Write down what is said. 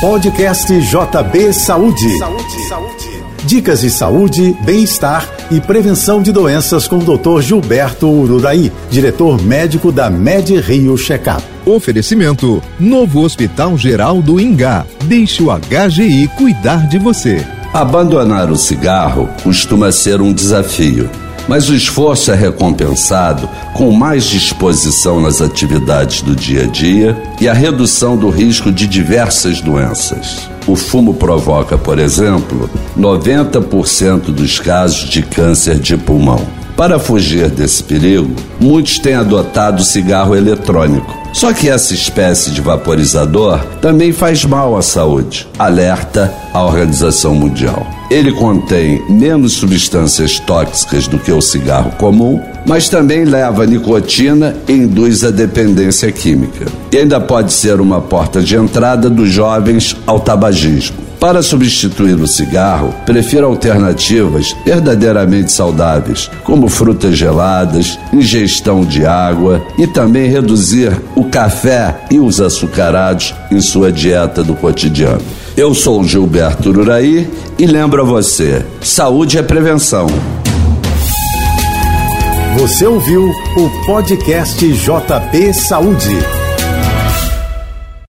Podcast JB Saúde. Saúde, saúde. Dicas de saúde, bem-estar e prevenção de doenças com o Dr. Gilberto Ururaí, diretor médico da Med Rio Checkup. Oferecimento: Novo Hospital Geral do Ingá. Deixe o HGI cuidar de você. Abandonar o cigarro costuma ser um desafio mas o esforço é recompensado com mais disposição nas atividades do dia a dia e a redução do risco de diversas doenças. O fumo provoca, por exemplo, 90% dos casos de câncer de pulmão. Para fugir desse perigo, muitos têm adotado o cigarro eletrônico. Só que essa espécie de vaporizador também faz mal à saúde, alerta a Organização Mundial. Ele contém menos substâncias tóxicas do que o cigarro comum, mas também leva nicotina e induz a dependência química. E ainda pode ser uma porta de entrada dos jovens ao tabagismo. Para substituir o cigarro, prefira alternativas verdadeiramente saudáveis, como frutas geladas, ingestão de água e também reduzir o café e os açucarados em sua dieta do cotidiano. Eu sou Gilberto Uraí e lembro a você: saúde é prevenção. Você ouviu o podcast JB Saúde.